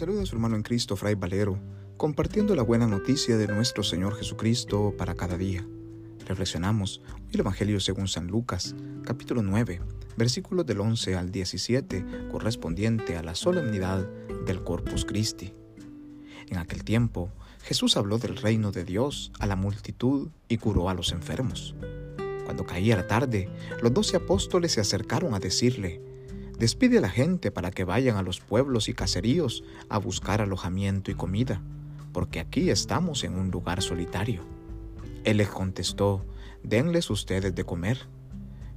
saluda a su hermano en Cristo, Fray Valero, compartiendo la buena noticia de nuestro Señor Jesucristo para cada día. Reflexionamos hoy el Evangelio según San Lucas, capítulo 9, versículos del 11 al 17, correspondiente a la solemnidad del Corpus Christi. En aquel tiempo, Jesús habló del reino de Dios a la multitud y curó a los enfermos. Cuando caía la tarde, los doce apóstoles se acercaron a decirle, Despide a la gente para que vayan a los pueblos y caseríos a buscar alojamiento y comida, porque aquí estamos en un lugar solitario. Él les contestó, denles ustedes de comer.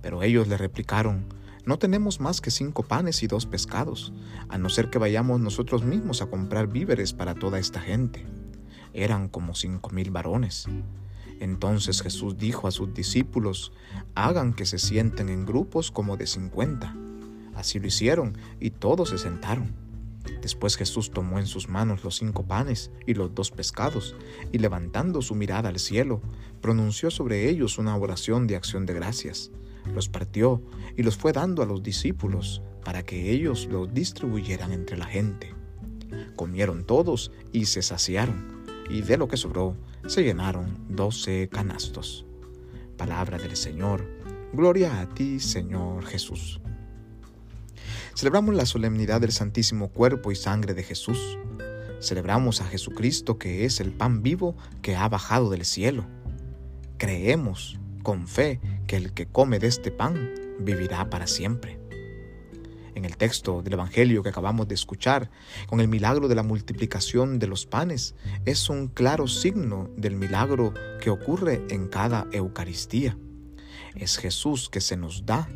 Pero ellos le replicaron, no tenemos más que cinco panes y dos pescados, a no ser que vayamos nosotros mismos a comprar víveres para toda esta gente. Eran como cinco mil varones. Entonces Jesús dijo a sus discípulos, hagan que se sienten en grupos como de cincuenta. Así lo hicieron y todos se sentaron. Después Jesús tomó en sus manos los cinco panes y los dos pescados, y levantando su mirada al cielo, pronunció sobre ellos una oración de acción de gracias. Los partió y los fue dando a los discípulos para que ellos los distribuyeran entre la gente. Comieron todos y se saciaron, y de lo que sobró se llenaron doce canastos. Palabra del Señor. Gloria a ti, Señor Jesús. Celebramos la solemnidad del Santísimo Cuerpo y Sangre de Jesús. Celebramos a Jesucristo que es el pan vivo que ha bajado del cielo. Creemos con fe que el que come de este pan vivirá para siempre. En el texto del Evangelio que acabamos de escuchar, con el milagro de la multiplicación de los panes, es un claro signo del milagro que ocurre en cada Eucaristía. Es Jesús que se nos da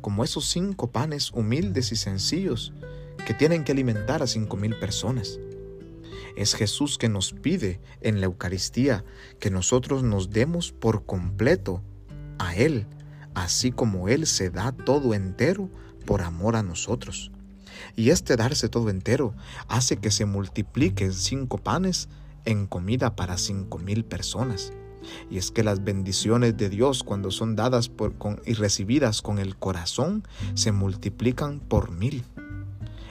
como esos cinco panes humildes y sencillos que tienen que alimentar a cinco mil personas. Es Jesús que nos pide en la Eucaristía que nosotros nos demos por completo a Él, así como Él se da todo entero por amor a nosotros. Y este darse todo entero hace que se multipliquen cinco panes en comida para cinco mil personas. Y es que las bendiciones de Dios cuando son dadas y recibidas con el corazón se multiplican por mil.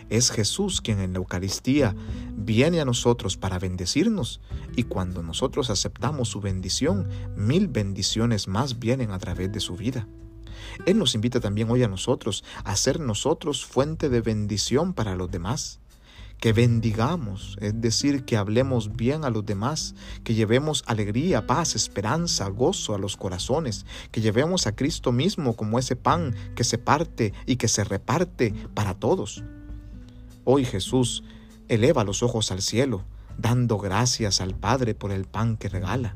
Es Jesús quien en la Eucaristía viene a nosotros para bendecirnos y cuando nosotros aceptamos su bendición, mil bendiciones más vienen a través de su vida. Él nos invita también hoy a nosotros a ser nosotros fuente de bendición para los demás que bendigamos, es decir, que hablemos bien a los demás, que llevemos alegría, paz, esperanza, gozo a los corazones, que llevemos a Cristo mismo como ese pan que se parte y que se reparte para todos. Hoy Jesús eleva los ojos al cielo, dando gracias al Padre por el pan que regala.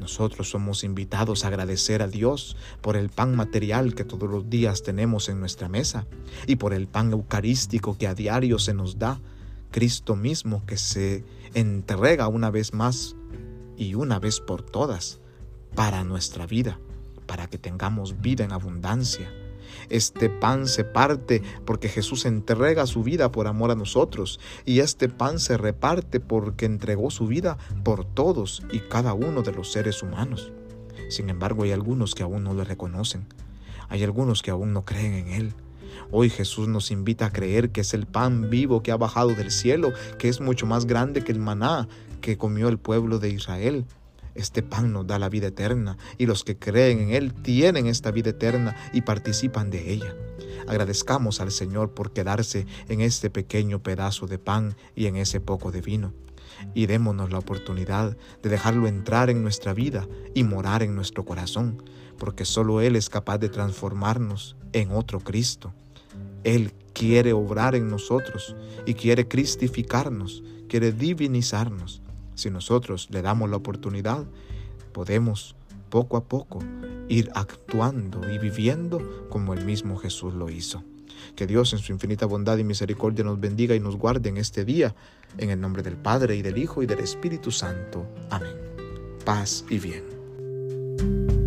Nosotros somos invitados a agradecer a Dios por el pan material que todos los días tenemos en nuestra mesa y por el pan eucarístico que a diario se nos da Cristo mismo que se entrega una vez más y una vez por todas para nuestra vida, para que tengamos vida en abundancia. Este pan se parte porque Jesús entrega su vida por amor a nosotros y este pan se reparte porque entregó su vida por todos y cada uno de los seres humanos. Sin embargo, hay algunos que aún no le reconocen. Hay algunos que aún no creen en Él. Hoy Jesús nos invita a creer que es el pan vivo que ha bajado del cielo, que es mucho más grande que el maná que comió el pueblo de Israel. Este pan nos da la vida eterna y los que creen en Él tienen esta vida eterna y participan de ella. Agradezcamos al Señor por quedarse en este pequeño pedazo de pan y en ese poco de vino. Y démonos la oportunidad de dejarlo entrar en nuestra vida y morar en nuestro corazón, porque solo Él es capaz de transformarnos en otro Cristo. Él quiere obrar en nosotros y quiere cristificarnos, quiere divinizarnos. Si nosotros le damos la oportunidad, podemos poco a poco ir actuando y viviendo como el mismo Jesús lo hizo. Que Dios en su infinita bondad y misericordia nos bendiga y nos guarde en este día, en el nombre del Padre y del Hijo y del Espíritu Santo. Amén. Paz y bien.